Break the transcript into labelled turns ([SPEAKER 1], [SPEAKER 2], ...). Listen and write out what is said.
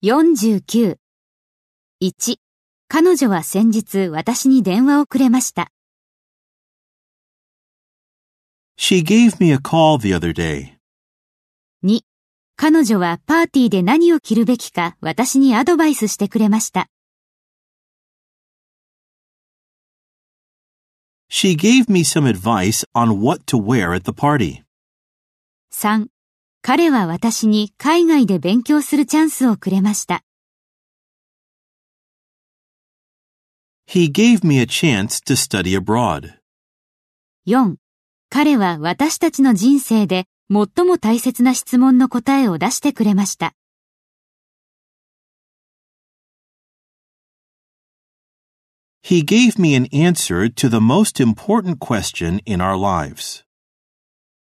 [SPEAKER 1] 49。1. 彼女は先日私に電話をくれました。
[SPEAKER 2] She gave me a call the other day.
[SPEAKER 1] 2. 彼女はパーティーで何を着るべきか私にアドバイスしてくれました。
[SPEAKER 2] She gave me some advice on what to wear at the party.
[SPEAKER 1] 3. 彼は私に海外で勉強するチャンスをくれました。
[SPEAKER 2] He gave me a chance to study abroad.
[SPEAKER 1] 4. 彼は私たちの人生で最も大切な質問の答えを出してくれました。
[SPEAKER 2] He gave me an answer to the most important question in our lives.